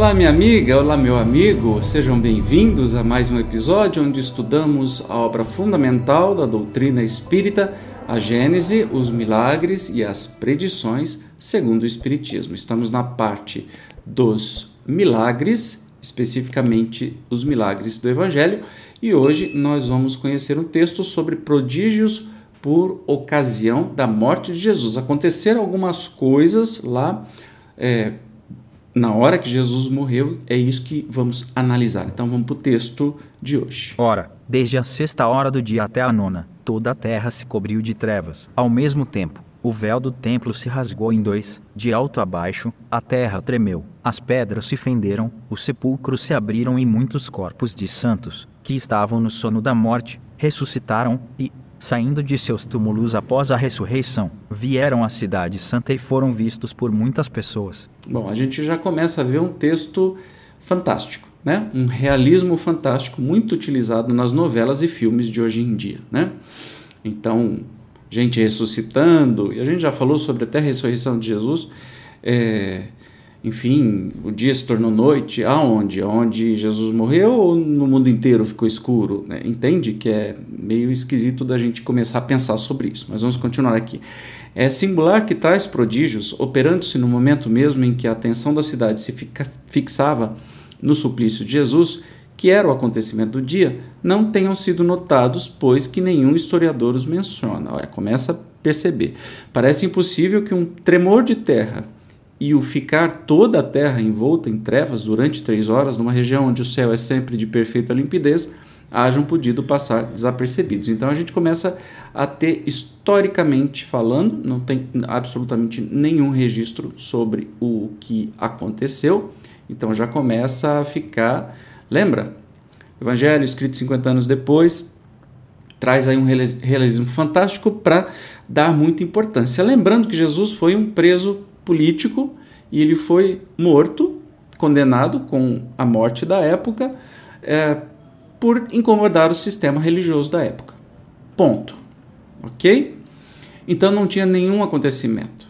Olá, minha amiga, olá, meu amigo, sejam bem-vindos a mais um episódio onde estudamos a obra fundamental da doutrina espírita, a Gênese, os milagres e as predições segundo o Espiritismo. Estamos na parte dos milagres, especificamente os milagres do Evangelho, e hoje nós vamos conhecer um texto sobre prodígios por ocasião da morte de Jesus. Aconteceram algumas coisas lá. É, na hora que Jesus morreu, é isso que vamos analisar. Então vamos para o texto de hoje. Ora, desde a sexta hora do dia até a nona, toda a terra se cobriu de trevas. Ao mesmo tempo, o véu do templo se rasgou em dois, de alto a baixo, a terra tremeu, as pedras se fenderam, os sepulcros se abriram e muitos corpos de santos, que estavam no sono da morte, ressuscitaram e, saindo de seus túmulos após a ressurreição, vieram à Cidade Santa e foram vistos por muitas pessoas. Bom, a gente já começa a ver um texto fantástico, né? Um realismo fantástico muito utilizado nas novelas e filmes de hoje em dia, né? Então, gente ressuscitando, e a gente já falou sobre até a ressurreição de Jesus, é, enfim, o dia se tornou noite, aonde? Onde Jesus morreu ou no mundo inteiro ficou escuro? Né? Entende que é meio esquisito da gente começar a pensar sobre isso, mas vamos continuar aqui. É singular que tais prodígios, operando-se no momento mesmo em que a atenção da cidade se fixava no suplício de Jesus, que era o acontecimento do dia, não tenham sido notados, pois que nenhum historiador os menciona. Olha, começa a perceber. Parece impossível que um tremor de terra e o ficar toda a terra envolta em trevas durante três horas, numa região onde o céu é sempre de perfeita limpidez, hajam podido passar desapercebidos. Então a gente começa a ter, historicamente falando, não tem absolutamente nenhum registro sobre o que aconteceu, então já começa a ficar. Lembra? Evangelho, escrito 50 anos depois, traz aí um realismo fantástico para dar muita importância. Lembrando que Jesus foi um preso político e ele foi morto, condenado com a morte da época, é, por incomodar o sistema religioso da época. Ponto. Ok? Então não tinha nenhum acontecimento.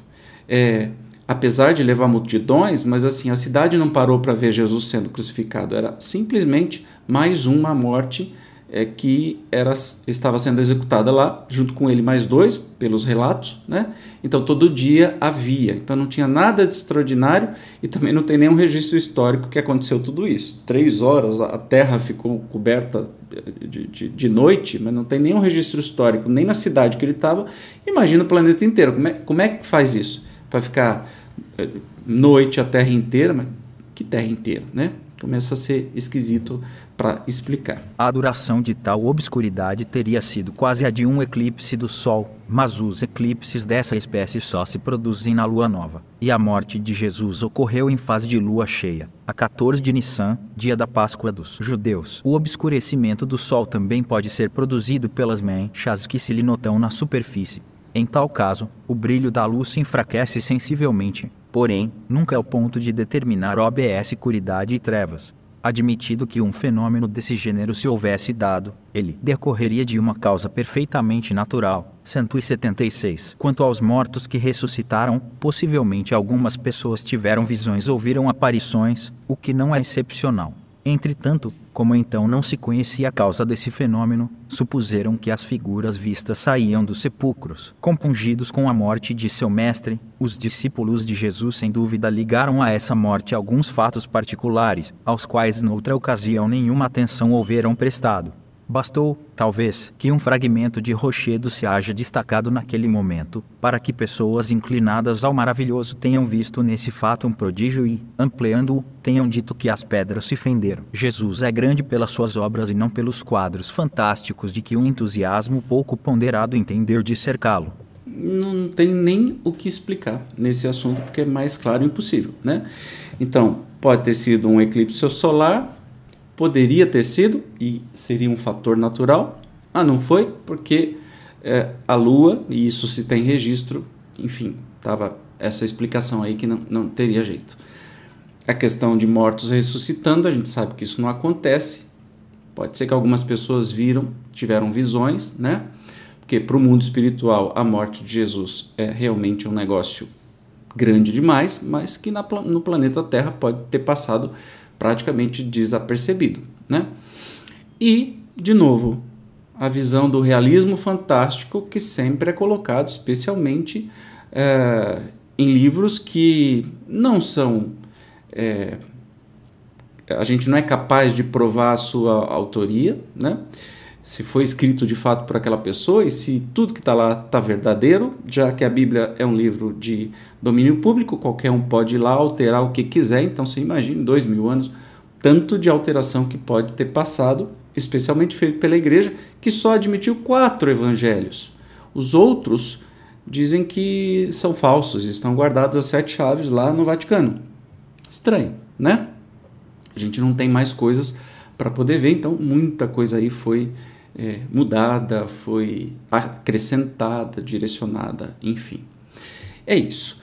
É, apesar de levar multidões, mas assim, a cidade não parou para ver Jesus sendo crucificado, era simplesmente mais uma morte é, que era, estava sendo executada lá, junto com ele mais dois, pelos relatos, né? Então todo dia havia, então não tinha nada de extraordinário e também não tem nenhum registro histórico que aconteceu tudo isso. Três horas a terra ficou coberta de, de, de noite, mas não tem nenhum registro histórico, nem na cidade que ele estava. Imagina o planeta inteiro, como é, como é que faz isso? Para ficar eh, noite a terra inteira, mas que terra inteira, né? Começa a ser esquisito para explicar. A duração de tal obscuridade teria sido quase a de um eclipse do Sol, mas os eclipses dessa espécie só se produzem na lua nova. E a morte de Jesus ocorreu em fase de lua cheia, a 14 de Nissan, dia da Páscoa dos judeus. O obscurecimento do Sol também pode ser produzido pelas manchas que se lhe notam na superfície. Em tal caso, o brilho da luz se enfraquece sensivelmente, porém, nunca é o ponto de determinar OBS escuridade e trevas. Admitido que um fenômeno desse gênero se houvesse dado, ele decorreria de uma causa perfeitamente natural. 176. Quanto aos mortos que ressuscitaram, possivelmente algumas pessoas tiveram visões ou viram aparições, o que não é excepcional. Entretanto, como então não se conhecia a causa desse fenômeno, supuseram que as figuras vistas saíam dos sepulcros. Compungidos com a morte de seu mestre, os discípulos de Jesus sem dúvida ligaram a essa morte alguns fatos particulares, aos quais noutra ocasião nenhuma atenção houveram prestado. Bastou, talvez, que um fragmento de rochedo se haja destacado naquele momento, para que pessoas inclinadas ao maravilhoso tenham visto nesse fato um prodígio e, ampliando-o, tenham dito que as pedras se fenderam. Jesus é grande pelas suas obras e não pelos quadros fantásticos de que um entusiasmo pouco ponderado entendeu de cercá-lo. Não tem nem o que explicar nesse assunto, porque é mais claro impossível, né? Então, pode ter sido um eclipse solar, Poderia ter sido, e seria um fator natural, mas não foi, porque é, a Lua, e isso se tem registro, enfim, estava essa explicação aí que não, não teria jeito. A questão de mortos ressuscitando, a gente sabe que isso não acontece. Pode ser que algumas pessoas viram, tiveram visões, né? Porque para o mundo espiritual a morte de Jesus é realmente um negócio grande demais, mas que na, no planeta Terra pode ter passado praticamente desapercebido. Né? E, de novo, a visão do realismo fantástico que sempre é colocado, especialmente é, em livros que não são. É, a gente não é capaz de provar a sua autoria, né? Se foi escrito de fato por aquela pessoa e se tudo que está lá está verdadeiro, já que a Bíblia é um livro de domínio público, qualquer um pode ir lá alterar o que quiser, então você imagina, dois mil anos, tanto de alteração que pode ter passado, especialmente feito pela igreja, que só admitiu quatro evangelhos. Os outros dizem que são falsos, estão guardados as sete chaves lá no Vaticano. Estranho, né? A gente não tem mais coisas para poder ver, então muita coisa aí foi é, mudada, foi acrescentada, direcionada, enfim. É isso.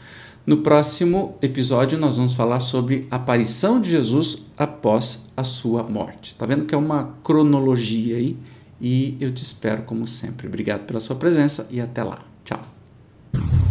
No próximo episódio, nós vamos falar sobre a aparição de Jesus após a sua morte. Tá vendo que é uma cronologia aí? E eu te espero como sempre. Obrigado pela sua presença e até lá. Tchau.